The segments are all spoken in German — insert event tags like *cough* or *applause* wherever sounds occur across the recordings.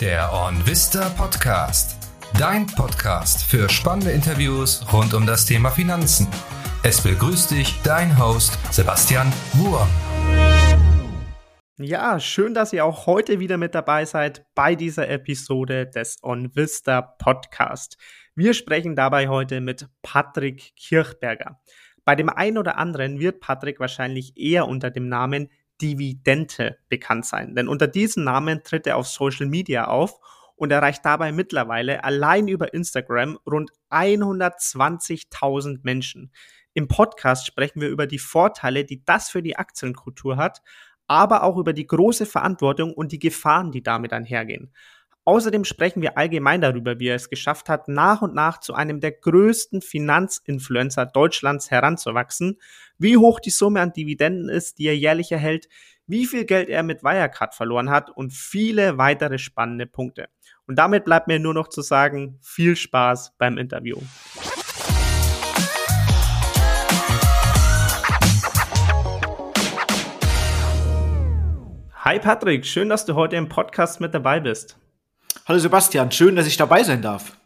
Der OnVista Podcast. Dein Podcast für spannende Interviews rund um das Thema Finanzen. Es begrüßt dich dein Host Sebastian Wurm. Ja, schön, dass ihr auch heute wieder mit dabei seid bei dieser Episode des OnVista Podcast. Wir sprechen dabei heute mit Patrick Kirchberger. Bei dem einen oder anderen wird Patrick wahrscheinlich eher unter dem Namen Dividende bekannt sein. Denn unter diesem Namen tritt er auf Social Media auf und erreicht dabei mittlerweile allein über Instagram rund 120.000 Menschen. Im Podcast sprechen wir über die Vorteile, die das für die Aktienkultur hat, aber auch über die große Verantwortung und die Gefahren, die damit einhergehen. Außerdem sprechen wir allgemein darüber, wie er es geschafft hat, nach und nach zu einem der größten Finanzinfluencer Deutschlands heranzuwachsen, wie hoch die Summe an Dividenden ist, die er jährlich erhält, wie viel Geld er mit Wirecard verloren hat und viele weitere spannende Punkte. Und damit bleibt mir nur noch zu sagen, viel Spaß beim Interview. Hi Patrick, schön, dass du heute im Podcast mit dabei bist. Hallo Sebastian, schön, dass ich dabei sein darf.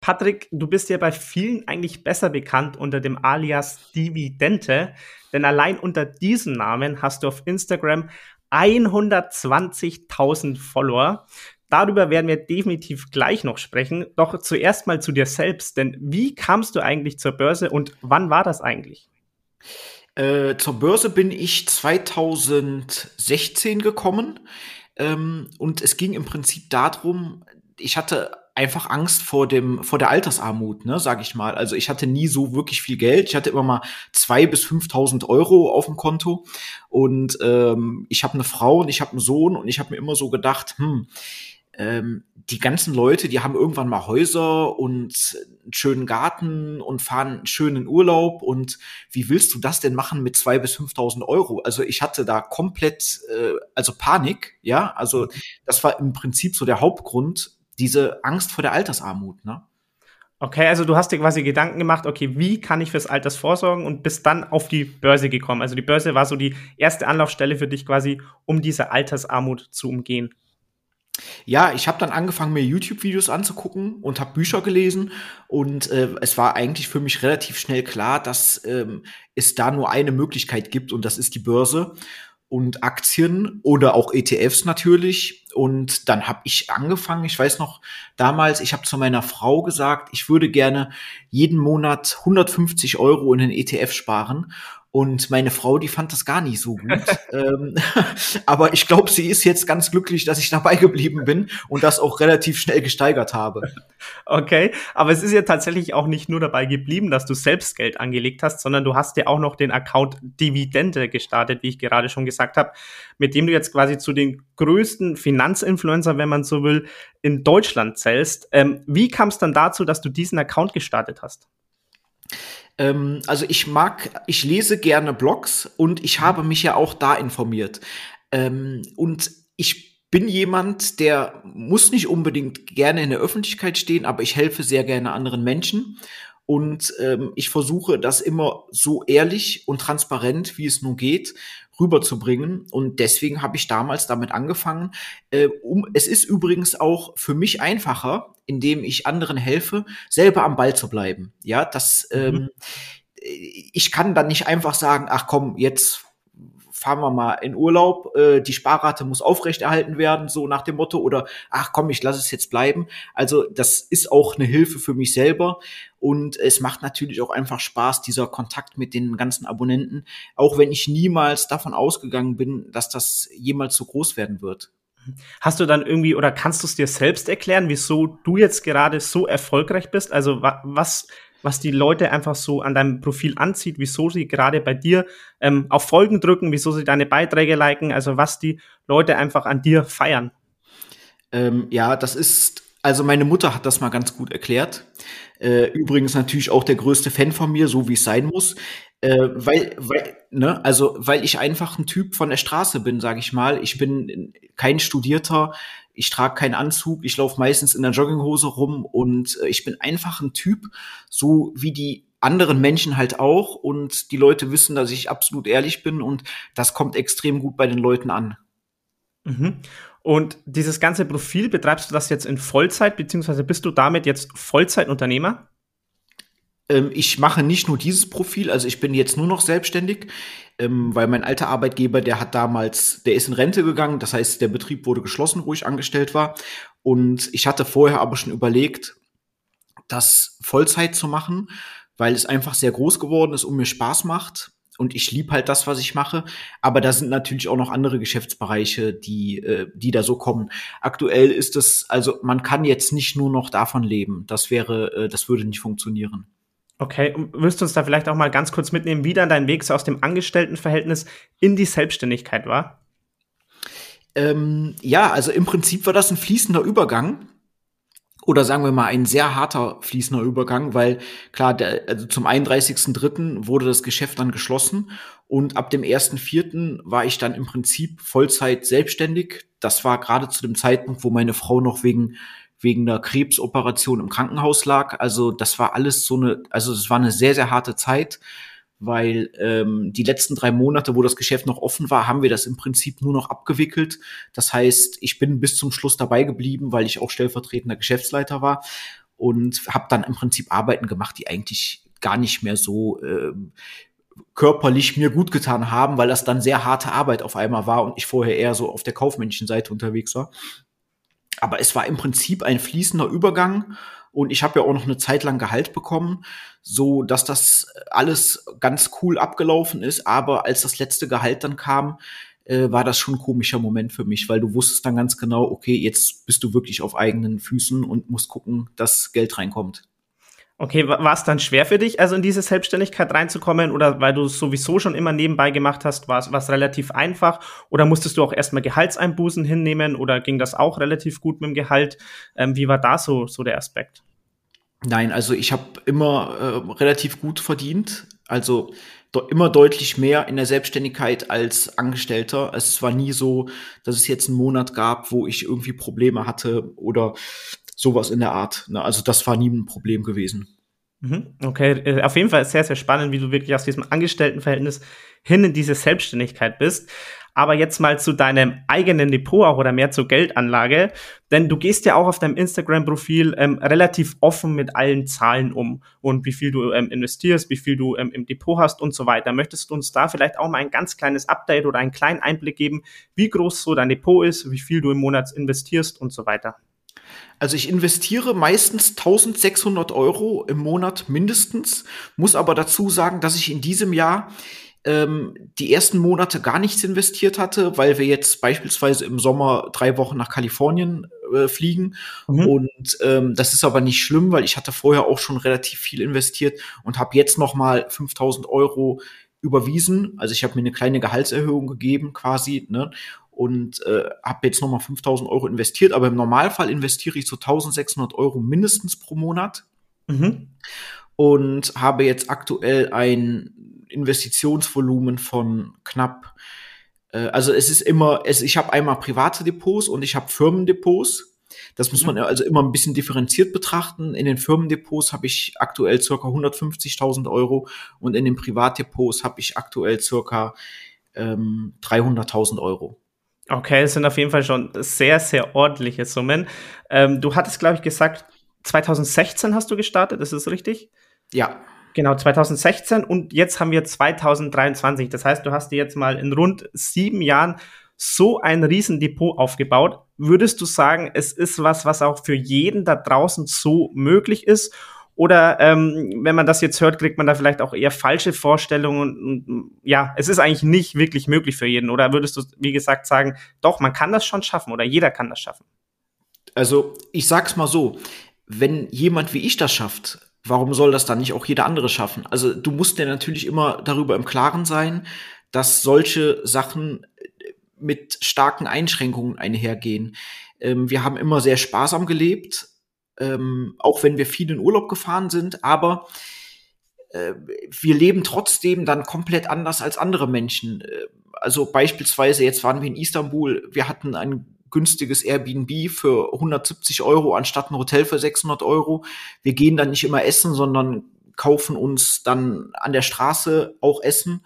Patrick, du bist ja bei vielen eigentlich besser bekannt unter dem Alias Dividende, denn allein unter diesem Namen hast du auf Instagram 120.000 Follower. Darüber werden wir definitiv gleich noch sprechen. Doch zuerst mal zu dir selbst, denn wie kamst du eigentlich zur Börse und wann war das eigentlich? Äh, zur Börse bin ich 2016 gekommen. Ähm, und es ging im Prinzip darum, ich hatte einfach Angst vor dem vor der Altersarmut, ne, sag ich mal. Also ich hatte nie so wirklich viel Geld. Ich hatte immer mal zwei bis 5.000 Euro auf dem Konto und ähm, ich habe eine Frau und ich habe einen Sohn und ich habe mir immer so gedacht, hm, ähm, die ganzen Leute, die haben irgendwann mal Häuser und einen schönen Garten und fahren einen schönen Urlaub. Und wie willst du das denn machen mit zwei bis 5.000 Euro? Also ich hatte da komplett, äh, also Panik, ja. Also das war im Prinzip so der Hauptgrund, diese Angst vor der Altersarmut, ne? Okay, also du hast dir quasi Gedanken gemacht, okay, wie kann ich fürs Alters vorsorgen und bist dann auf die Börse gekommen. Also die Börse war so die erste Anlaufstelle für dich quasi, um diese Altersarmut zu umgehen. Ja, ich habe dann angefangen, mir YouTube-Videos anzugucken und habe Bücher gelesen. Und äh, es war eigentlich für mich relativ schnell klar, dass ähm, es da nur eine Möglichkeit gibt und das ist die Börse und Aktien oder auch ETFs natürlich. Und dann habe ich angefangen, ich weiß noch damals, ich habe zu meiner Frau gesagt, ich würde gerne jeden Monat 150 Euro in den ETF sparen. Und meine Frau, die fand das gar nicht so gut. *laughs* ähm, *laughs* aber ich glaube, sie ist jetzt ganz glücklich, dass ich dabei geblieben bin und das auch relativ schnell gesteigert habe. *laughs* Okay, aber es ist ja tatsächlich auch nicht nur dabei geblieben, dass du selbst Geld angelegt hast, sondern du hast ja auch noch den Account Dividende gestartet, wie ich gerade schon gesagt habe, mit dem du jetzt quasi zu den größten Finanzinfluencer, wenn man so will, in Deutschland zählst. Ähm, wie kam es dann dazu, dass du diesen Account gestartet hast? Ähm, also ich mag, ich lese gerne Blogs und ich habe mich ja auch da informiert. Ähm, und ich bin jemand, der muss nicht unbedingt gerne in der Öffentlichkeit stehen, aber ich helfe sehr gerne anderen Menschen. Und ähm, ich versuche das immer so ehrlich und transparent, wie es nun geht, rüberzubringen. Und deswegen habe ich damals damit angefangen. Äh, um, es ist übrigens auch für mich einfacher, indem ich anderen helfe, selber am Ball zu bleiben. Ja, das, mhm. ähm, ich kann dann nicht einfach sagen, ach komm, jetzt fahren wir mal in Urlaub, äh, die Sparrate muss aufrechterhalten werden, so nach dem Motto, oder ach komm, ich lasse es jetzt bleiben. Also das ist auch eine Hilfe für mich selber und es macht natürlich auch einfach Spaß, dieser Kontakt mit den ganzen Abonnenten, auch wenn ich niemals davon ausgegangen bin, dass das jemals so groß werden wird. Hast du dann irgendwie oder kannst du es dir selbst erklären, wieso du jetzt gerade so erfolgreich bist? Also was was die Leute einfach so an deinem Profil anzieht, wieso sie gerade bei dir ähm, auf Folgen drücken, wieso sie deine Beiträge liken, also was die Leute einfach an dir feiern. Ähm, ja, das ist, also meine Mutter hat das mal ganz gut erklärt. Äh, übrigens natürlich auch der größte Fan von mir, so wie es sein muss. Äh, weil, weil, ne, also weil ich einfach ein Typ von der Straße bin, sage ich mal. Ich bin kein Studierter, ich trage keinen Anzug, ich laufe meistens in der Jogginghose rum und äh, ich bin einfach ein Typ, so wie die anderen Menschen halt auch und die Leute wissen, dass ich absolut ehrlich bin und das kommt extrem gut bei den Leuten an. Mhm. Und dieses ganze Profil, betreibst du das jetzt in Vollzeit, beziehungsweise bist du damit jetzt Vollzeitunternehmer? Ähm, ich mache nicht nur dieses Profil, also ich bin jetzt nur noch selbstständig, ähm, weil mein alter Arbeitgeber, der hat damals, der ist in Rente gegangen, das heißt, der Betrieb wurde geschlossen, wo ich angestellt war. Und ich hatte vorher aber schon überlegt, das Vollzeit zu machen, weil es einfach sehr groß geworden ist und mir Spaß macht und ich liebe halt das, was ich mache. Aber da sind natürlich auch noch andere Geschäftsbereiche, die, äh, die da so kommen. Aktuell ist es, also man kann jetzt nicht nur noch davon leben. Das wäre, äh, das würde nicht funktionieren. Okay, wirst du uns da vielleicht auch mal ganz kurz mitnehmen, wie dann dein Weg so aus dem Angestelltenverhältnis in die Selbstständigkeit war? Ähm, ja, also im Prinzip war das ein fließender Übergang oder sagen wir mal ein sehr harter fließender Übergang, weil klar, der, also zum 31.3. wurde das Geschäft dann geschlossen und ab dem 1.4. war ich dann im Prinzip Vollzeit selbstständig. Das war gerade zu dem Zeitpunkt, wo meine Frau noch wegen wegen einer Krebsoperation im Krankenhaus lag. Also das war alles so eine, also es war eine sehr sehr harte Zeit weil ähm, die letzten drei Monate, wo das Geschäft noch offen war, haben wir das im Prinzip nur noch abgewickelt. Das heißt, ich bin bis zum Schluss dabei geblieben, weil ich auch stellvertretender Geschäftsleiter war und habe dann im Prinzip Arbeiten gemacht, die eigentlich gar nicht mehr so äh, körperlich mir gut getan haben, weil das dann sehr harte Arbeit auf einmal war und ich vorher eher so auf der kaufmännischen Seite unterwegs war. Aber es war im Prinzip ein fließender Übergang und ich habe ja auch noch eine Zeit lang Gehalt bekommen, so dass das alles ganz cool abgelaufen ist. Aber als das letzte Gehalt dann kam, äh, war das schon ein komischer Moment für mich, weil du wusstest dann ganz genau, okay, jetzt bist du wirklich auf eigenen Füßen und musst gucken, dass Geld reinkommt. Okay, war es dann schwer für dich, also in diese Selbstständigkeit reinzukommen oder weil du es sowieso schon immer nebenbei gemacht hast, war es relativ einfach oder musstest du auch erstmal Gehaltseinbußen hinnehmen oder ging das auch relativ gut mit dem Gehalt? Ähm, wie war da so, so der Aspekt? Nein, also ich habe immer äh, relativ gut verdient, also immer deutlich mehr in der Selbstständigkeit als Angestellter. Es war nie so, dass es jetzt einen Monat gab, wo ich irgendwie Probleme hatte oder sowas in der Art. Ne? Also das war nie ein Problem gewesen. Mhm. Okay, äh, auf jeden Fall sehr, sehr spannend, wie du wirklich aus diesem Angestelltenverhältnis hin in diese Selbstständigkeit bist. Aber jetzt mal zu deinem eigenen Depot auch oder mehr zur Geldanlage. Denn du gehst ja auch auf deinem Instagram-Profil ähm, relativ offen mit allen Zahlen um und wie viel du ähm, investierst, wie viel du ähm, im Depot hast und so weiter. Möchtest du uns da vielleicht auch mal ein ganz kleines Update oder einen kleinen Einblick geben, wie groß so dein Depot ist, wie viel du im Monat investierst und so weiter? Also ich investiere meistens 1600 Euro im Monat mindestens, muss aber dazu sagen, dass ich in diesem Jahr ähm, die ersten Monate gar nichts investiert hatte, weil wir jetzt beispielsweise im Sommer drei Wochen nach Kalifornien äh, fliegen. Mhm. Und ähm, das ist aber nicht schlimm, weil ich hatte vorher auch schon relativ viel investiert und habe jetzt noch mal 5000 Euro überwiesen. Also ich habe mir eine kleine Gehaltserhöhung gegeben quasi. Ne? Und äh, habe jetzt nochmal 5000 Euro investiert, aber im Normalfall investiere ich so 1600 Euro mindestens pro Monat mhm. und habe jetzt aktuell ein Investitionsvolumen von knapp, äh, also es ist immer, es, ich habe einmal private Depots und ich habe Firmendepots. Das muss man mhm. also immer ein bisschen differenziert betrachten. In den Firmendepots habe ich aktuell circa 150.000 Euro und in den Privatdepots habe ich aktuell circa ähm, 300.000 Euro. Okay, das sind auf jeden Fall schon sehr, sehr ordentliche Summen. Ähm, du hattest, glaube ich, gesagt, 2016 hast du gestartet, ist das richtig? Ja. Genau, 2016 und jetzt haben wir 2023. Das heißt, du hast dir jetzt mal in rund sieben Jahren so ein Riesendepot aufgebaut. Würdest du sagen, es ist was, was auch für jeden da draußen so möglich ist? Oder ähm, wenn man das jetzt hört, kriegt man da vielleicht auch eher falsche Vorstellungen. Ja, es ist eigentlich nicht wirklich möglich für jeden. Oder würdest du, wie gesagt, sagen, doch, man kann das schon schaffen oder jeder kann das schaffen? Also, ich sag's mal so, wenn jemand wie ich das schafft, warum soll das dann nicht auch jeder andere schaffen? Also, du musst dir natürlich immer darüber im Klaren sein, dass solche Sachen mit starken Einschränkungen einhergehen. Ähm, wir haben immer sehr sparsam gelebt, ähm, auch wenn wir viel in Urlaub gefahren sind, aber äh, wir leben trotzdem dann komplett anders als andere Menschen. Äh, also beispielsweise, jetzt waren wir in Istanbul, wir hatten ein günstiges Airbnb für 170 Euro anstatt ein Hotel für 600 Euro. Wir gehen dann nicht immer essen, sondern kaufen uns dann an der Straße auch Essen.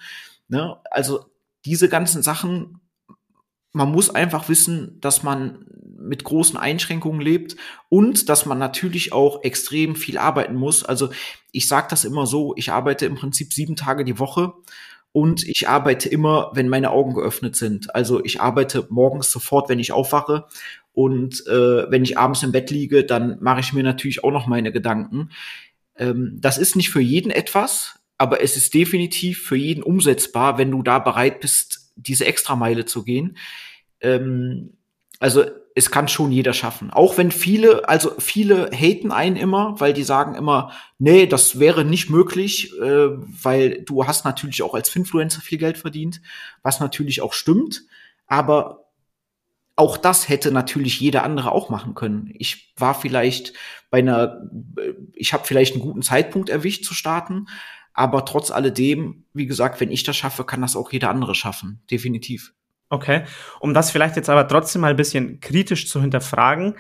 Ne? Also diese ganzen Sachen man muss einfach wissen, dass man mit großen Einschränkungen lebt und dass man natürlich auch extrem viel arbeiten muss. Also ich sage das immer so, ich arbeite im Prinzip sieben Tage die Woche und ich arbeite immer, wenn meine Augen geöffnet sind. Also ich arbeite morgens sofort, wenn ich aufwache und äh, wenn ich abends im Bett liege, dann mache ich mir natürlich auch noch meine Gedanken. Ähm, das ist nicht für jeden etwas, aber es ist definitiv für jeden umsetzbar, wenn du da bereit bist, diese Extrameile zu gehen. Ähm, also es kann schon jeder schaffen. Auch wenn viele, also viele haten einen immer, weil die sagen immer, nee, das wäre nicht möglich, äh, weil du hast natürlich auch als Influencer viel Geld verdient, was natürlich auch stimmt. Aber auch das hätte natürlich jeder andere auch machen können. Ich war vielleicht bei einer, ich habe vielleicht einen guten Zeitpunkt erwischt zu starten, aber trotz alledem, wie gesagt, wenn ich das schaffe, kann das auch jeder andere schaffen, definitiv. Okay. Um das vielleicht jetzt aber trotzdem mal ein bisschen kritisch zu hinterfragen,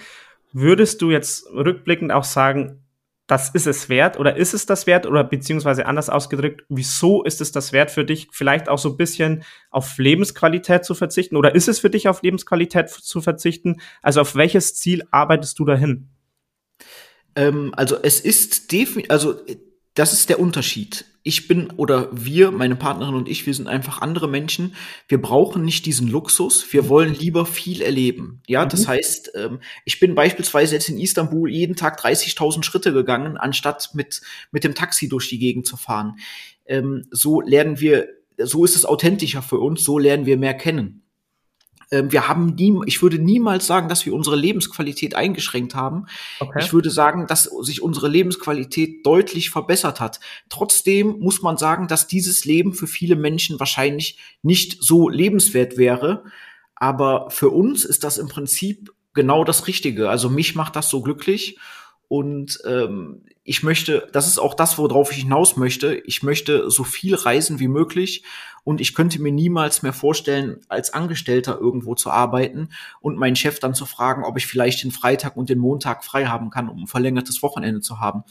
würdest du jetzt rückblickend auch sagen, das ist es wert oder ist es das wert oder beziehungsweise anders ausgedrückt, wieso ist es das wert für dich, vielleicht auch so ein bisschen auf Lebensqualität zu verzichten oder ist es für dich auf Lebensqualität zu verzichten? Also auf welches Ziel arbeitest du dahin? Ähm, also es ist definitiv, also das ist der Unterschied. Ich bin oder wir, meine Partnerin und ich, wir sind einfach andere Menschen. Wir brauchen nicht diesen Luxus. Wir wollen lieber viel erleben. Ja, mhm. das heißt, ähm, ich bin beispielsweise jetzt in Istanbul jeden Tag 30.000 Schritte gegangen, anstatt mit, mit dem Taxi durch die Gegend zu fahren. Ähm, so lernen wir, so ist es authentischer für uns, so lernen wir mehr kennen. Ähm, wir haben nie, ich würde niemals sagen, dass wir unsere Lebensqualität eingeschränkt haben. Okay. Ich würde sagen, dass sich unsere Lebensqualität deutlich verbessert hat. Trotzdem muss man sagen, dass dieses Leben für viele Menschen wahrscheinlich nicht so lebenswert wäre. Aber für uns ist das im Prinzip genau das Richtige. Also mich macht das so glücklich. Und ähm, ich möchte, das ist auch das, worauf ich hinaus möchte. Ich möchte so viel reisen wie möglich und ich könnte mir niemals mehr vorstellen, als Angestellter irgendwo zu arbeiten und meinen Chef dann zu fragen, ob ich vielleicht den Freitag und den Montag frei haben kann, um ein verlängertes Wochenende zu haben.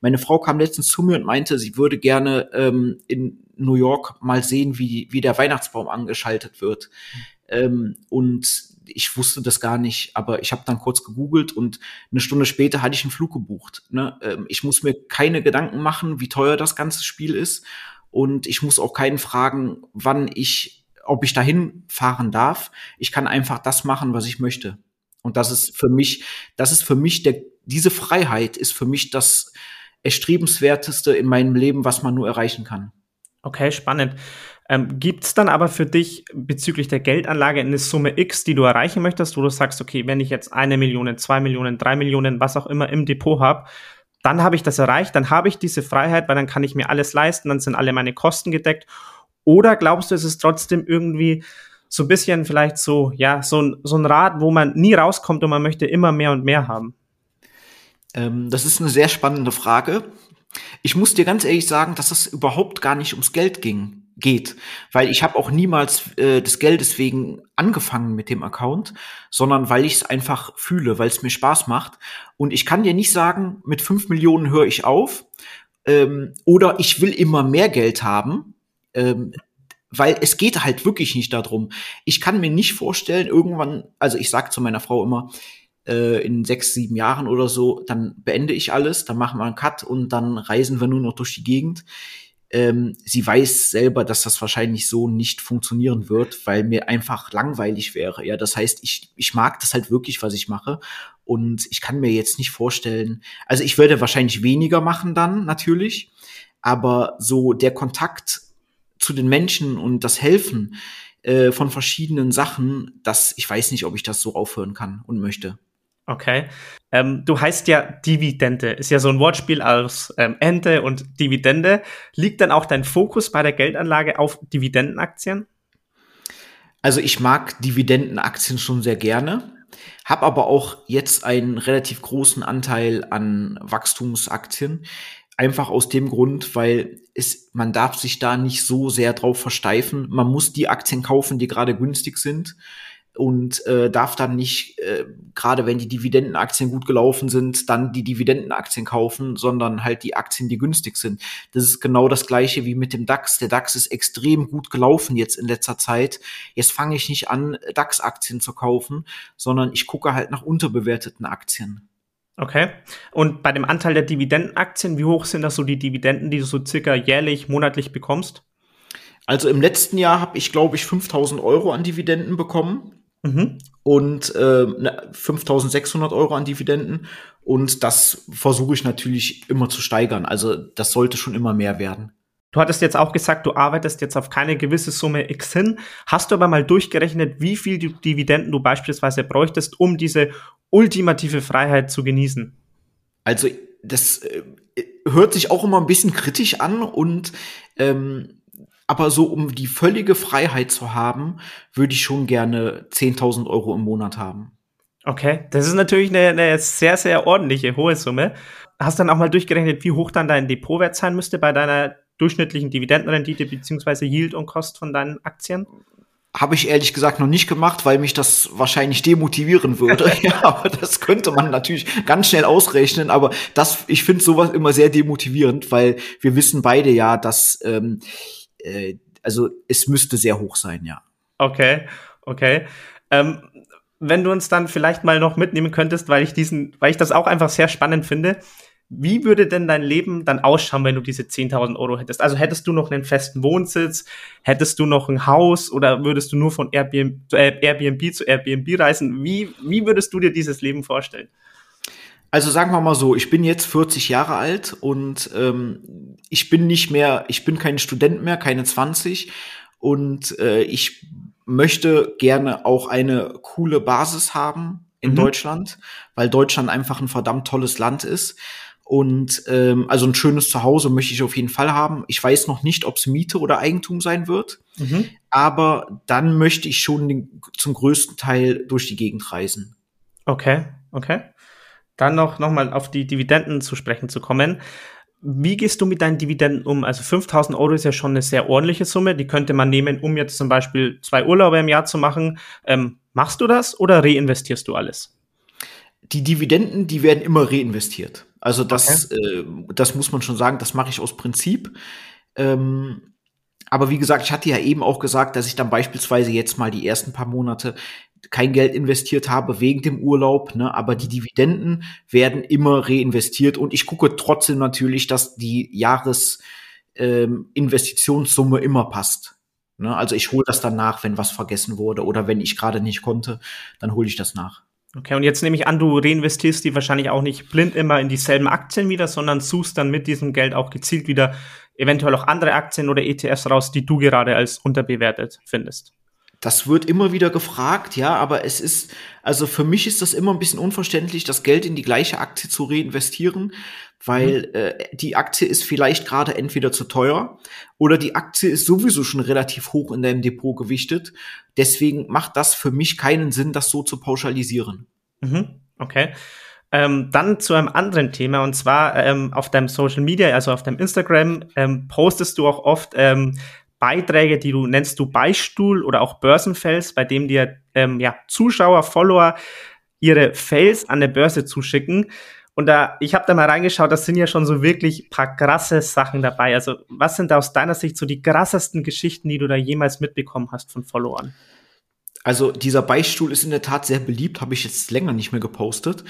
Meine Frau kam letztens zu mir und meinte, sie würde gerne ähm, in New York mal sehen, wie, wie der Weihnachtsbaum angeschaltet wird. Mhm. Ähm, und ich wusste das gar nicht, aber ich habe dann kurz gegoogelt und eine Stunde später hatte ich einen Flug gebucht. Ne? Ähm, ich muss mir keine Gedanken machen, wie teuer das ganze Spiel ist und ich muss auch keinen fragen, wann ich, ob ich dahin fahren darf. Ich kann einfach das machen, was ich möchte. Und das ist für mich, das ist für mich der, diese Freiheit ist für mich das erstrebenswerteste in meinem Leben, was man nur erreichen kann. Okay, spannend. Ähm, Gibt es dann aber für dich bezüglich der Geldanlage eine Summe X, die du erreichen möchtest, wo du sagst, okay, wenn ich jetzt eine Million, zwei Millionen, drei Millionen, was auch immer im Depot habe, dann habe ich das erreicht, dann habe ich diese Freiheit, weil dann kann ich mir alles leisten, dann sind alle meine Kosten gedeckt. Oder glaubst du, es ist trotzdem irgendwie so ein bisschen vielleicht so, ja, so ein, so ein Rad, wo man nie rauskommt und man möchte immer mehr und mehr haben? Ähm, das ist eine sehr spannende Frage. Ich muss dir ganz ehrlich sagen, dass es überhaupt gar nicht ums Geld ging geht. Weil ich habe auch niemals äh, des Geldes wegen angefangen mit dem Account, sondern weil ich es einfach fühle, weil es mir Spaß macht. Und ich kann dir nicht sagen, mit fünf Millionen höre ich auf ähm, oder ich will immer mehr Geld haben. Ähm, weil es geht halt wirklich nicht darum. Ich kann mir nicht vorstellen, irgendwann, also ich sag zu meiner Frau immer, äh, in sechs, sieben Jahren oder so, dann beende ich alles, dann machen wir einen Cut und dann reisen wir nur noch durch die Gegend ähm, sie weiß selber, dass das wahrscheinlich so nicht funktionieren wird, weil mir einfach langweilig wäre. Ja, das heißt, ich, ich mag das halt wirklich, was ich mache. Und ich kann mir jetzt nicht vorstellen, also ich würde wahrscheinlich weniger machen dann, natürlich. Aber so der Kontakt zu den Menschen und das Helfen äh, von verschiedenen Sachen, das, ich weiß nicht, ob ich das so aufhören kann und möchte. Okay. Ähm, du heißt ja Dividende. Ist ja so ein Wortspiel aus ähm, Ente und Dividende. Liegt dann auch dein Fokus bei der Geldanlage auf Dividendenaktien? Also ich mag Dividendenaktien schon sehr gerne, habe aber auch jetzt einen relativ großen Anteil an Wachstumsaktien. Einfach aus dem Grund, weil es, man darf sich da nicht so sehr drauf versteifen. Man muss die Aktien kaufen, die gerade günstig sind und äh, darf dann nicht, äh, gerade wenn die Dividendenaktien gut gelaufen sind, dann die Dividendenaktien kaufen, sondern halt die Aktien, die günstig sind. Das ist genau das gleiche wie mit dem DAX. Der DAX ist extrem gut gelaufen jetzt in letzter Zeit. Jetzt fange ich nicht an, DAX-Aktien zu kaufen, sondern ich gucke halt nach unterbewerteten Aktien. Okay. Und bei dem Anteil der Dividendenaktien, wie hoch sind das so die Dividenden, die du so circa jährlich, monatlich bekommst? Also im letzten Jahr habe ich, glaube ich, 5000 Euro an Dividenden bekommen. Mhm. Und äh, 5600 Euro an Dividenden. Und das versuche ich natürlich immer zu steigern. Also das sollte schon immer mehr werden. Du hattest jetzt auch gesagt, du arbeitest jetzt auf keine gewisse Summe X hin. Hast du aber mal durchgerechnet, wie viel Dividenden du beispielsweise bräuchtest, um diese ultimative Freiheit zu genießen? Also das äh, hört sich auch immer ein bisschen kritisch an und ähm, aber so um die völlige Freiheit zu haben, würde ich schon gerne 10.000 Euro im Monat haben. Okay, das ist natürlich eine, eine, sehr, sehr ordentliche, hohe Summe. Hast du dann auch mal durchgerechnet, wie hoch dann dein Depotwert sein müsste bei deiner durchschnittlichen Dividendenrendite beziehungsweise Yield und Cost von deinen Aktien? Habe ich ehrlich gesagt noch nicht gemacht, weil mich das wahrscheinlich demotivieren würde. *laughs* ja, aber das könnte man natürlich ganz schnell ausrechnen. Aber das, ich finde sowas immer sehr demotivierend, weil wir wissen beide ja, dass ähm, äh, also es müsste sehr hoch sein, ja. Okay, okay. Ähm, wenn du uns dann vielleicht mal noch mitnehmen könntest, weil ich diesen, weil ich das auch einfach sehr spannend finde. Wie würde denn dein Leben dann ausschauen, wenn du diese 10.000 Euro hättest? Also hättest du noch einen festen Wohnsitz? Hättest du noch ein Haus? Oder würdest du nur von Airbnb, äh, Airbnb zu Airbnb reisen? Wie, wie würdest du dir dieses Leben vorstellen? Also sagen wir mal so, ich bin jetzt 40 Jahre alt und ähm, ich bin nicht mehr, ich bin kein Student mehr, keine 20 und äh, ich möchte gerne auch eine coole Basis haben in mhm. Deutschland, weil Deutschland einfach ein verdammt tolles Land ist. Und ähm, also ein schönes Zuhause möchte ich auf jeden Fall haben. Ich weiß noch nicht, ob es Miete oder Eigentum sein wird, mhm. aber dann möchte ich schon den, zum größten Teil durch die Gegend reisen. Okay, okay. Dann noch, noch mal auf die Dividenden zu sprechen zu kommen. Wie gehst du mit deinen Dividenden um? Also 5000 Euro ist ja schon eine sehr ordentliche Summe. Die könnte man nehmen, um jetzt zum Beispiel zwei Urlaube im Jahr zu machen. Ähm, machst du das oder reinvestierst du alles? Die Dividenden, die werden immer reinvestiert. Also das, okay. äh, das muss man schon sagen, das mache ich aus Prinzip. Ähm, aber wie gesagt, ich hatte ja eben auch gesagt, dass ich dann beispielsweise jetzt mal die ersten paar Monate kein Geld investiert habe wegen dem Urlaub, ne, aber die Dividenden werden immer reinvestiert und ich gucke trotzdem natürlich, dass die Jahresinvestitionssumme ähm, immer passt. Ne? Also ich hole das dann nach, wenn was vergessen wurde oder wenn ich gerade nicht konnte, dann hole ich das nach. Okay, und jetzt nehme ich an, du reinvestierst die wahrscheinlich auch nicht blind immer in dieselben Aktien wieder, sondern suchst dann mit diesem Geld auch gezielt wieder eventuell auch andere Aktien oder ETFs raus, die du gerade als unterbewertet findest. Das wird immer wieder gefragt, ja, aber es ist, also für mich ist das immer ein bisschen unverständlich, das Geld in die gleiche Aktie zu reinvestieren, weil mhm. äh, die Aktie ist vielleicht gerade entweder zu teuer oder die Aktie ist sowieso schon relativ hoch in deinem Depot gewichtet. Deswegen macht das für mich keinen Sinn, das so zu pauschalisieren. Mhm. Okay. Ähm, dann zu einem anderen Thema und zwar ähm, auf deinem Social Media, also auf deinem Instagram, ähm, postest du auch oft ähm, Beiträge, die du nennst du Beistuhl oder auch Börsenfels, bei dem dir ähm, ja, Zuschauer, Follower ihre Fels an der Börse zuschicken. Und da, ich habe da mal reingeschaut, das sind ja schon so wirklich paar krasse Sachen dabei. Also, was sind da aus deiner Sicht so die krassesten Geschichten, die du da jemals mitbekommen hast von Followern? Also, dieser Beistuhl ist in der Tat sehr beliebt, habe ich jetzt länger nicht mehr gepostet.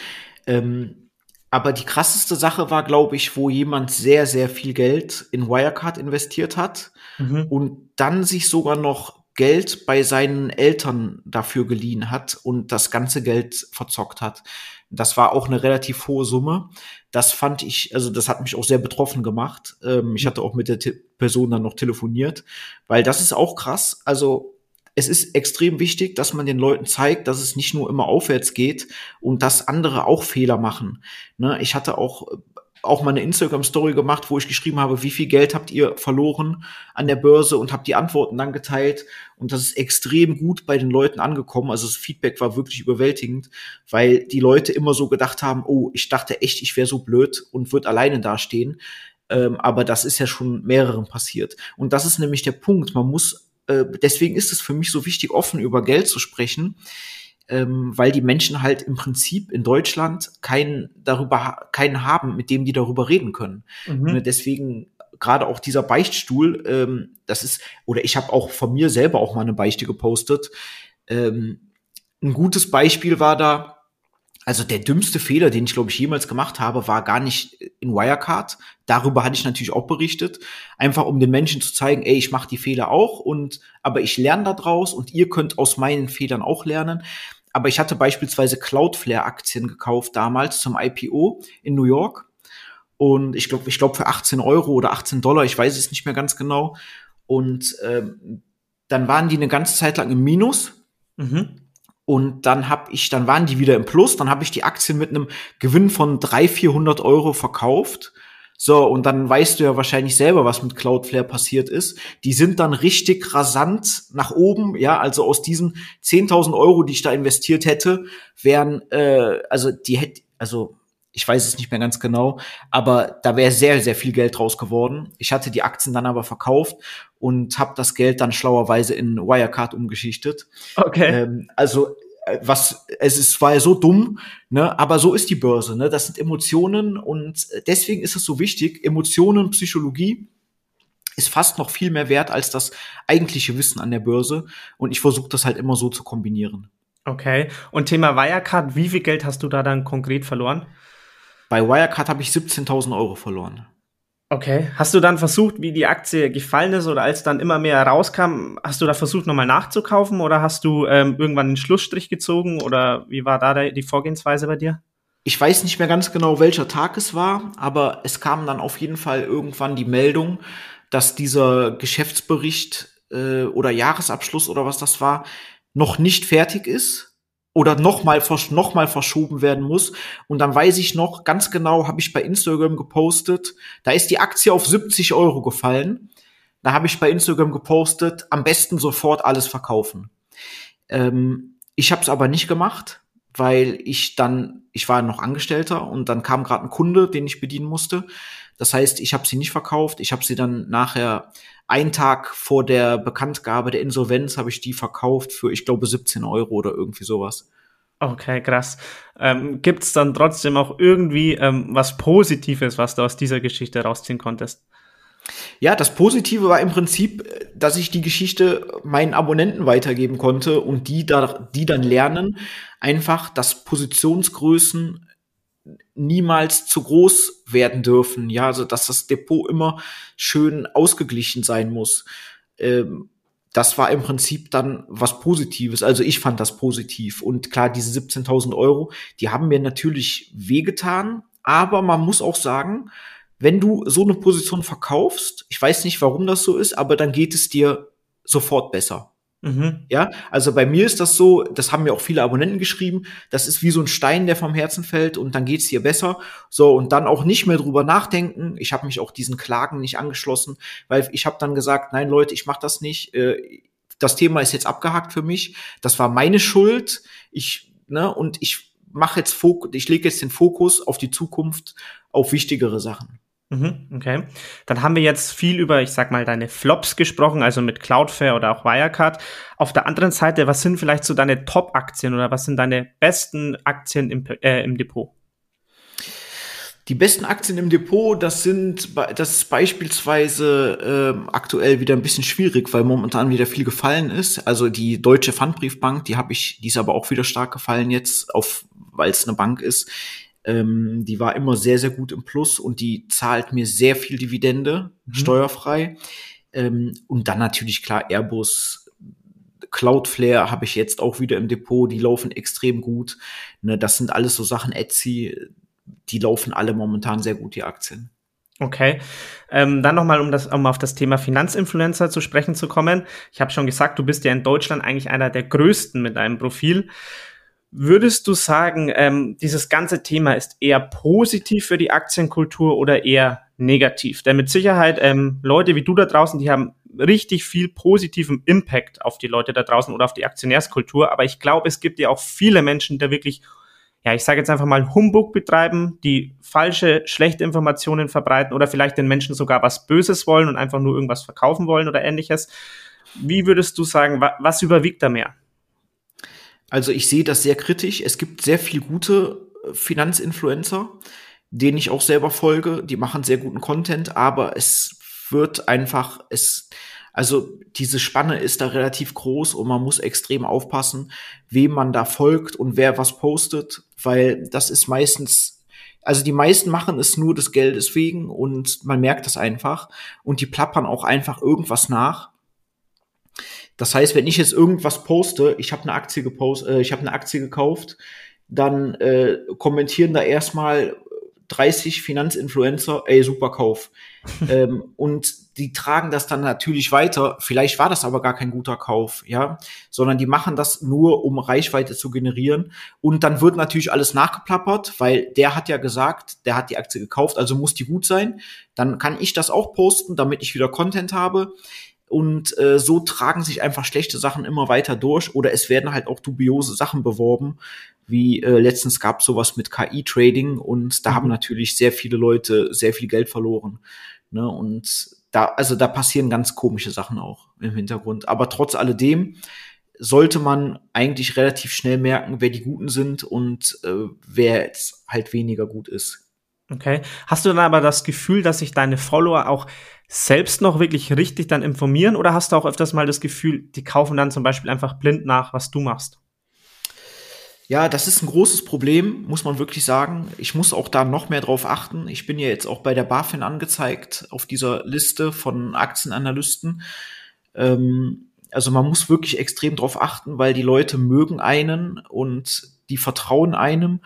Ähm, aber die krasseste Sache war, glaube ich, wo jemand sehr, sehr viel Geld in Wirecard investiert hat mhm. und dann sich sogar noch Geld bei seinen Eltern dafür geliehen hat und das ganze Geld verzockt hat. Das war auch eine relativ hohe Summe. Das fand ich, also das hat mich auch sehr betroffen gemacht. Ähm, ich mhm. hatte auch mit der Te Person dann noch telefoniert, weil das ist auch krass. Also es ist extrem wichtig, dass man den Leuten zeigt, dass es nicht nur immer aufwärts geht und dass andere auch Fehler machen. Ne, ich hatte auch auch mal eine Instagram-Story gemacht, wo ich geschrieben habe, wie viel Geld habt ihr verloren an der Börse und habe die Antworten dann geteilt. Und das ist extrem gut bei den Leuten angekommen. Also das Feedback war wirklich überwältigend, weil die Leute immer so gedacht haben, oh, ich dachte echt, ich wäre so blöd und würde alleine dastehen. Ähm, aber das ist ja schon mehreren passiert. Und das ist nämlich der Punkt. Man muss äh, deswegen ist es für mich so wichtig, offen über Geld zu sprechen, ähm, weil die Menschen halt im Prinzip in Deutschland keinen darüber keinen haben, mit dem die darüber reden können. Mhm. Ne, deswegen gerade auch dieser Beichtstuhl, ähm, das ist, oder ich habe auch von mir selber auch mal eine Beichte gepostet. Ähm, ein gutes Beispiel war da, also der dümmste Fehler, den ich glaube ich jemals gemacht habe, war gar nicht in Wirecard. Darüber hatte ich natürlich auch berichtet, einfach um den Menschen zu zeigen, ey, ich mache die Fehler auch und aber ich lerne da draus und ihr könnt aus meinen Fehlern auch lernen. Aber ich hatte beispielsweise Cloudflare Aktien gekauft damals zum IPO in New York und ich glaube, ich glaube für 18 Euro oder 18 Dollar, ich weiß es nicht mehr ganz genau. Und ähm, dann waren die eine ganze Zeit lang im Minus. Mhm. Und dann habe ich, dann waren die wieder im Plus. Dann habe ich die Aktien mit einem Gewinn von 300, 400 Euro verkauft. So, und dann weißt du ja wahrscheinlich selber, was mit Cloudflare passiert ist. Die sind dann richtig rasant nach oben. Ja, also aus diesen 10.000 Euro, die ich da investiert hätte, wären, äh, also die hätte, also ich weiß es nicht mehr ganz genau, aber da wäre sehr, sehr viel Geld draus geworden. Ich hatte die Aktien dann aber verkauft und habe das Geld dann schlauerweise in Wirecard umgeschichtet. Okay. Ähm, also äh, was es ist war ja so dumm, ne, aber so ist die Börse, ne? Das sind Emotionen und deswegen ist es so wichtig, Emotionen, Psychologie ist fast noch viel mehr wert als das eigentliche Wissen an der Börse und ich versuche das halt immer so zu kombinieren. Okay. Und Thema Wirecard, wie viel Geld hast du da dann konkret verloren? Bei Wirecard habe ich 17.000 Euro verloren. Okay. Hast du dann versucht, wie die Aktie gefallen ist oder als dann immer mehr rauskam, hast du da versucht, nochmal nachzukaufen oder hast du ähm, irgendwann einen Schlussstrich gezogen oder wie war da die Vorgehensweise bei dir? Ich weiß nicht mehr ganz genau, welcher Tag es war, aber es kam dann auf jeden Fall irgendwann die Meldung, dass dieser Geschäftsbericht äh, oder Jahresabschluss oder was das war, noch nicht fertig ist oder nochmal noch mal verschoben werden muss. Und dann weiß ich noch, ganz genau habe ich bei Instagram gepostet, da ist die Aktie auf 70 Euro gefallen. Da habe ich bei Instagram gepostet, am besten sofort alles verkaufen. Ähm, ich habe es aber nicht gemacht, weil ich dann, ich war noch Angestellter und dann kam gerade ein Kunde, den ich bedienen musste. Das heißt, ich habe sie nicht verkauft. Ich habe sie dann nachher einen Tag vor der Bekanntgabe der Insolvenz habe ich die verkauft für, ich glaube, 17 Euro oder irgendwie sowas. Okay, krass. Ähm, Gibt es dann trotzdem auch irgendwie ähm, was Positives, was du aus dieser Geschichte rausziehen konntest? Ja, das Positive war im Prinzip, dass ich die Geschichte meinen Abonnenten weitergeben konnte und die da, die dann lernen, einfach, dass Positionsgrößen niemals zu groß werden dürfen. Ja, also dass das Depot immer schön ausgeglichen sein muss. Ähm, das war im Prinzip dann was Positives. Also ich fand das positiv. Und klar, diese 17.000 Euro, die haben mir natürlich wehgetan. Aber man muss auch sagen, wenn du so eine Position verkaufst, ich weiß nicht, warum das so ist, aber dann geht es dir sofort besser. Mhm. Ja, also bei mir ist das so, das haben mir auch viele Abonnenten geschrieben, das ist wie so ein Stein, der vom Herzen fällt und dann geht's dir besser. So, und dann auch nicht mehr drüber nachdenken. Ich habe mich auch diesen Klagen nicht angeschlossen, weil ich habe dann gesagt, nein Leute, ich mache das nicht. Äh, das Thema ist jetzt abgehakt für mich. Das war meine Schuld. Ich, ne, und ich mache jetzt Fokus, ich lege jetzt den Fokus auf die Zukunft, auf wichtigere Sachen. Mhm, okay. Dann haben wir jetzt viel über, ich sag mal, deine Flops gesprochen, also mit Cloudflare oder auch Wirecard. Auf der anderen Seite, was sind vielleicht so deine Top-Aktien oder was sind deine besten Aktien im, äh, im Depot? Die besten Aktien im Depot, das sind, das ist beispielsweise äh, aktuell wieder ein bisschen schwierig, weil momentan wieder viel gefallen ist. Also die Deutsche Pfandbriefbank, die habe ich, die ist aber auch wieder stark gefallen jetzt, auf, weil es eine Bank ist. Ähm, die war immer sehr, sehr gut im Plus und die zahlt mir sehr viel Dividende, mhm. steuerfrei. Ähm, und dann natürlich klar Airbus, Cloudflare habe ich jetzt auch wieder im Depot, die laufen extrem gut. Ne, das sind alles so Sachen, Etsy, die laufen alle momentan sehr gut, die Aktien. Okay, ähm, dann nochmal, um, das, um auf das Thema Finanzinfluencer zu sprechen zu kommen. Ich habe schon gesagt, du bist ja in Deutschland eigentlich einer der größten mit deinem Profil. Würdest du sagen, ähm, dieses ganze Thema ist eher positiv für die Aktienkultur oder eher negativ? Denn mit Sicherheit ähm, Leute wie du da draußen, die haben richtig viel positiven Impact auf die Leute da draußen oder auf die Aktionärskultur. Aber ich glaube, es gibt ja auch viele Menschen, die wirklich, ja, ich sage jetzt einfach mal Humbug betreiben, die falsche, schlechte Informationen verbreiten oder vielleicht den Menschen sogar was Böses wollen und einfach nur irgendwas verkaufen wollen oder ähnliches. Wie würdest du sagen, wa was überwiegt da mehr? Also ich sehe das sehr kritisch. Es gibt sehr viel gute äh, Finanzinfluencer, denen ich auch selber folge. Die machen sehr guten Content, aber es wird einfach, es, also diese Spanne ist da relativ groß und man muss extrem aufpassen, wem man da folgt und wer was postet, weil das ist meistens, also die meisten machen es nur des Geldes wegen und man merkt das einfach und die plappern auch einfach irgendwas nach. Das heißt, wenn ich jetzt irgendwas poste, ich habe eine Aktie gepost, äh, ich habe eine Aktie gekauft, dann äh, kommentieren da erstmal 30 Finanzinfluencer, ey, super Kauf. *laughs* ähm, und die tragen das dann natürlich weiter. Vielleicht war das aber gar kein guter Kauf, ja, sondern die machen das nur, um Reichweite zu generieren. Und dann wird natürlich alles nachgeplappert, weil der hat ja gesagt, der hat die Aktie gekauft, also muss die gut sein. Dann kann ich das auch posten, damit ich wieder Content habe. Und äh, so tragen sich einfach schlechte Sachen immer weiter durch oder es werden halt auch dubiose Sachen beworben, wie äh, letztens gab sowas mit KI-Trading und da mhm. haben natürlich sehr viele Leute sehr viel Geld verloren. Ne? Und da, also da passieren ganz komische Sachen auch im Hintergrund. Aber trotz alledem sollte man eigentlich relativ schnell merken, wer die Guten sind und äh, wer jetzt halt weniger gut ist. Okay. Hast du dann aber das Gefühl, dass sich deine Follower auch selbst noch wirklich richtig dann informieren oder hast du auch öfters mal das Gefühl, die kaufen dann zum Beispiel einfach blind nach, was du machst? Ja, das ist ein großes Problem, muss man wirklich sagen. Ich muss auch da noch mehr drauf achten. Ich bin ja jetzt auch bei der BaFin angezeigt auf dieser Liste von Aktienanalysten. Ähm, also man muss wirklich extrem drauf achten, weil die Leute mögen einen und die vertrauen einem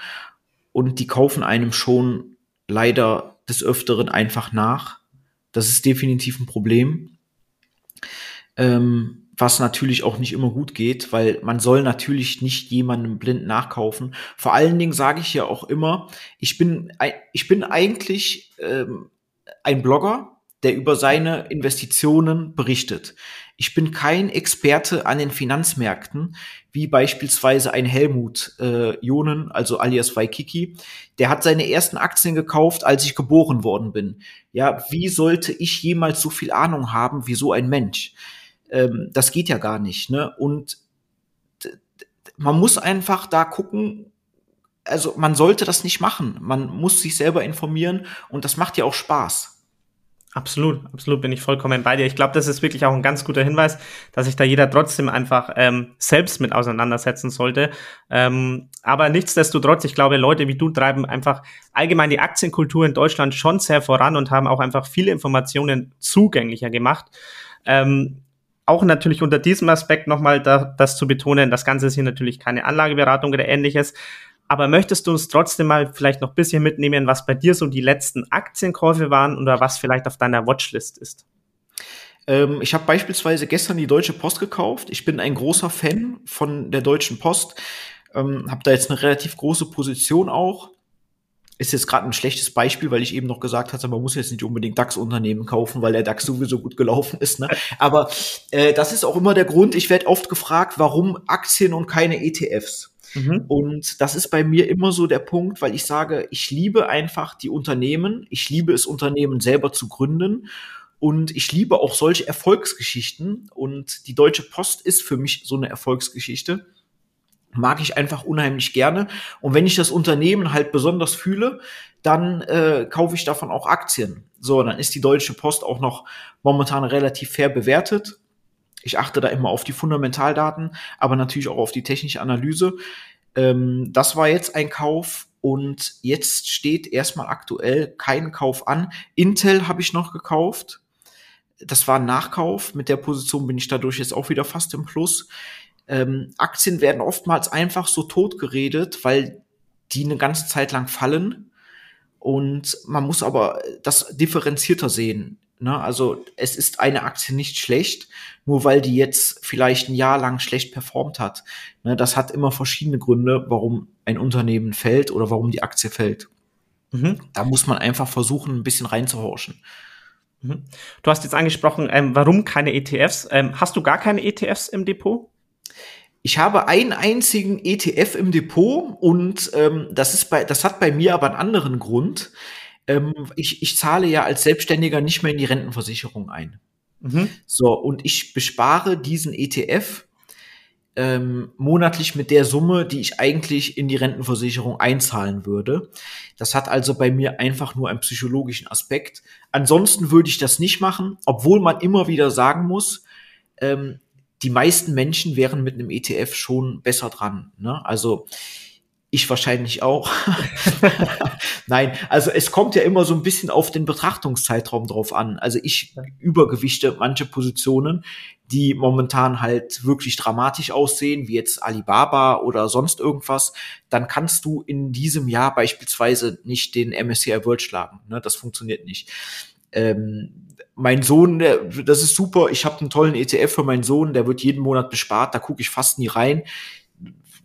und die kaufen einem schon leider des Öfteren einfach nach. Das ist definitiv ein Problem. Ähm, was natürlich auch nicht immer gut geht, weil man soll natürlich nicht jemandem blind nachkaufen. Vor allen Dingen sage ich ja auch immer, ich bin, ich bin eigentlich ähm, ein Blogger, der über seine Investitionen berichtet. Ich bin kein Experte an den Finanzmärkten, wie beispielsweise ein Helmut äh, Jonen, also alias Waikiki. Der hat seine ersten Aktien gekauft, als ich geboren worden bin. Ja, wie sollte ich jemals so viel Ahnung haben wie so ein Mensch? Ähm, das geht ja gar nicht. Ne? Und man muss einfach da gucken, also man sollte das nicht machen. Man muss sich selber informieren und das macht ja auch Spaß. Absolut, absolut bin ich vollkommen bei dir. Ich glaube, das ist wirklich auch ein ganz guter Hinweis, dass sich da jeder trotzdem einfach ähm, selbst mit auseinandersetzen sollte. Ähm, aber nichtsdestotrotz, ich glaube, Leute wie du treiben einfach allgemein die Aktienkultur in Deutschland schon sehr voran und haben auch einfach viele Informationen zugänglicher gemacht. Ähm, auch natürlich unter diesem Aspekt nochmal da, das zu betonen, das Ganze ist hier natürlich keine Anlageberatung oder ähnliches. Aber möchtest du uns trotzdem mal vielleicht noch ein bisschen mitnehmen, was bei dir so die letzten Aktienkäufe waren oder was vielleicht auf deiner Watchlist ist? Ähm, ich habe beispielsweise gestern die Deutsche Post gekauft. Ich bin ein großer Fan von der Deutschen Post. Ähm, habe da jetzt eine relativ große Position auch ist jetzt gerade ein schlechtes Beispiel, weil ich eben noch gesagt hatte, man muss jetzt nicht unbedingt DAX-Unternehmen kaufen, weil der DAX sowieso gut gelaufen ist. Ne? *laughs* Aber äh, das ist auch immer der Grund. Ich werde oft gefragt, warum Aktien und keine ETFs. Mhm. Und das ist bei mir immer so der Punkt, weil ich sage, ich liebe einfach die Unternehmen. Ich liebe es, Unternehmen selber zu gründen. Und ich liebe auch solche Erfolgsgeschichten. Und die Deutsche Post ist für mich so eine Erfolgsgeschichte mag ich einfach unheimlich gerne. Und wenn ich das Unternehmen halt besonders fühle, dann äh, kaufe ich davon auch Aktien. So, dann ist die Deutsche Post auch noch momentan relativ fair bewertet. Ich achte da immer auf die Fundamentaldaten, aber natürlich auch auf die technische Analyse. Ähm, das war jetzt ein Kauf und jetzt steht erstmal aktuell kein Kauf an. Intel habe ich noch gekauft. Das war ein Nachkauf. Mit der Position bin ich dadurch jetzt auch wieder fast im Plus ähm, Aktien werden oftmals einfach so tot geredet, weil die eine ganze Zeit lang fallen. Und man muss aber das differenzierter sehen. Ne? Also es ist eine Aktie nicht schlecht, nur weil die jetzt vielleicht ein Jahr lang schlecht performt hat. Ne? Das hat immer verschiedene Gründe, warum ein Unternehmen fällt oder warum die Aktie fällt. Mhm. Da muss man einfach versuchen, ein bisschen reinzuhorchen. Mhm. Du hast jetzt angesprochen, ähm, warum keine ETFs? Ähm, hast du gar keine ETFs im Depot? Ich habe einen einzigen ETF im Depot und ähm, das ist bei, das hat bei mir aber einen anderen Grund. Ähm, ich, ich zahle ja als Selbstständiger nicht mehr in die Rentenversicherung ein. Mhm. So, und ich bespare diesen ETF ähm, monatlich mit der Summe, die ich eigentlich in die Rentenversicherung einzahlen würde. Das hat also bei mir einfach nur einen psychologischen Aspekt. Ansonsten würde ich das nicht machen, obwohl man immer wieder sagen muss, ähm, die meisten Menschen wären mit einem ETF schon besser dran. Ne? Also ich wahrscheinlich auch. *laughs* Nein, also es kommt ja immer so ein bisschen auf den Betrachtungszeitraum drauf an. Also ich übergewichte manche Positionen, die momentan halt wirklich dramatisch aussehen, wie jetzt Alibaba oder sonst irgendwas. Dann kannst du in diesem Jahr beispielsweise nicht den MSCI World schlagen. Ne? Das funktioniert nicht. Ähm, mein Sohn, das ist super, ich habe einen tollen ETF für meinen Sohn, der wird jeden Monat bespart, da gucke ich fast nie rein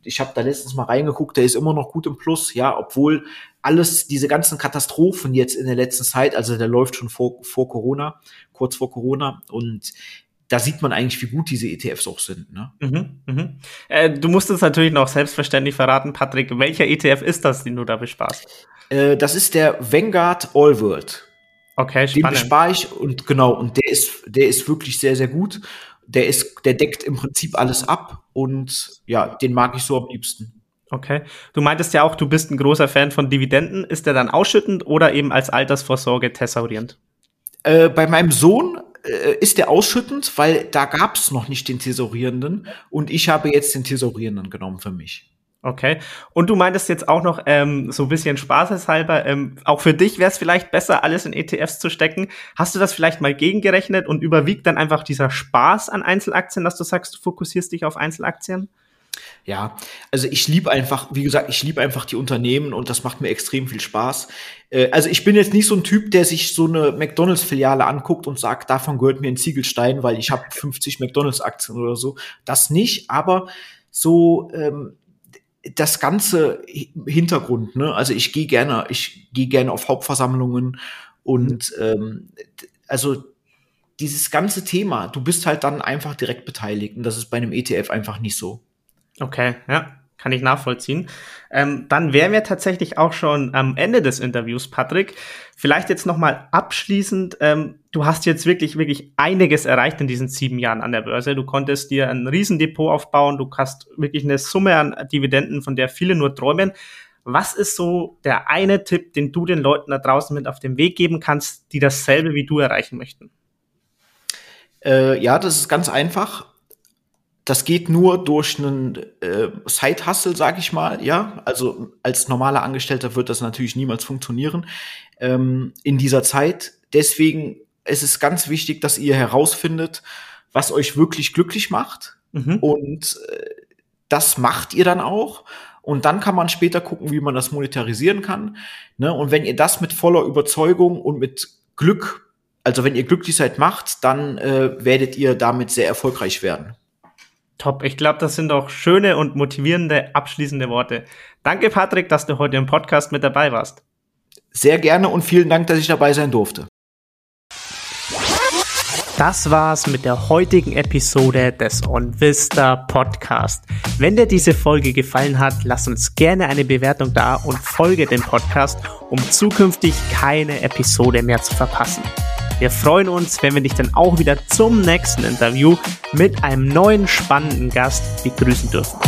ich habe da letztens mal reingeguckt, der ist immer noch gut im Plus, ja, obwohl alles, diese ganzen Katastrophen jetzt in der letzten Zeit, also der läuft schon vor, vor Corona, kurz vor Corona und da sieht man eigentlich, wie gut diese ETFs auch sind. Ne? Mhm, mhm. Äh, du musst es natürlich noch selbstverständlich verraten, Patrick. Welcher ETF ist das, den du da besparst? Äh, das ist der Vanguard All World. Okay, spannend. Den bespare ich und genau, und der ist, der ist wirklich sehr, sehr gut der ist, der deckt im Prinzip alles ab und ja, den mag ich so am liebsten. Okay. Du meintest ja auch, du bist ein großer Fan von Dividenden. Ist der dann ausschüttend oder eben als Altersvorsorge thesaurierend? Äh, bei meinem Sohn äh, ist der ausschüttend, weil da gab es noch nicht den Thesaurierenden und ich habe jetzt den Thesaurierenden genommen für mich. Okay. Und du meintest jetzt auch noch ähm, so ein bisschen spaßeshalber, ähm, auch für dich wäre es vielleicht besser, alles in ETFs zu stecken. Hast du das vielleicht mal gegengerechnet und überwiegt dann einfach dieser Spaß an Einzelaktien, dass du sagst, du fokussierst dich auf Einzelaktien? Ja, also ich liebe einfach, wie gesagt, ich liebe einfach die Unternehmen und das macht mir extrem viel Spaß. Äh, also ich bin jetzt nicht so ein Typ, der sich so eine McDonalds-Filiale anguckt und sagt, davon gehört mir ein Ziegelstein, weil ich habe 50 McDonalds-Aktien oder so. Das nicht, aber so ähm, das ganze Hintergrund, ne? Also ich gehe gerne, ich gehe gerne auf Hauptversammlungen und ähm, also dieses ganze Thema, du bist halt dann einfach direkt beteiligt und das ist bei einem ETF einfach nicht so. Okay, ja. Kann ich nachvollziehen. Ähm, dann wären wir tatsächlich auch schon am Ende des Interviews, Patrick. Vielleicht jetzt noch mal abschließend. Ähm, du hast jetzt wirklich, wirklich einiges erreicht in diesen sieben Jahren an der Börse. Du konntest dir ein Riesendepot aufbauen. Du hast wirklich eine Summe an Dividenden, von der viele nur träumen. Was ist so der eine Tipp, den du den Leuten da draußen mit auf den Weg geben kannst, die dasselbe wie du erreichen möchten? Äh, ja, das ist ganz einfach das geht nur durch einen äh, Side-Hustle, sag ich mal, ja. Also als normaler Angestellter wird das natürlich niemals funktionieren ähm, in dieser Zeit. Deswegen ist es ganz wichtig, dass ihr herausfindet, was euch wirklich glücklich macht. Mhm. Und äh, das macht ihr dann auch. Und dann kann man später gucken, wie man das monetarisieren kann. Ne? Und wenn ihr das mit voller Überzeugung und mit Glück, also wenn ihr glücklich seid, macht, dann äh, werdet ihr damit sehr erfolgreich werden. Top. Ich glaube, das sind auch schöne und motivierende abschließende Worte. Danke, Patrick, dass du heute im Podcast mit dabei warst. Sehr gerne und vielen Dank, dass ich dabei sein durfte. Das war's mit der heutigen Episode des OnVista Podcast. Wenn dir diese Folge gefallen hat, lass uns gerne eine Bewertung da und folge dem Podcast, um zukünftig keine Episode mehr zu verpassen. Wir freuen uns, wenn wir dich dann auch wieder zum nächsten Interview mit einem neuen spannenden Gast begrüßen dürfen.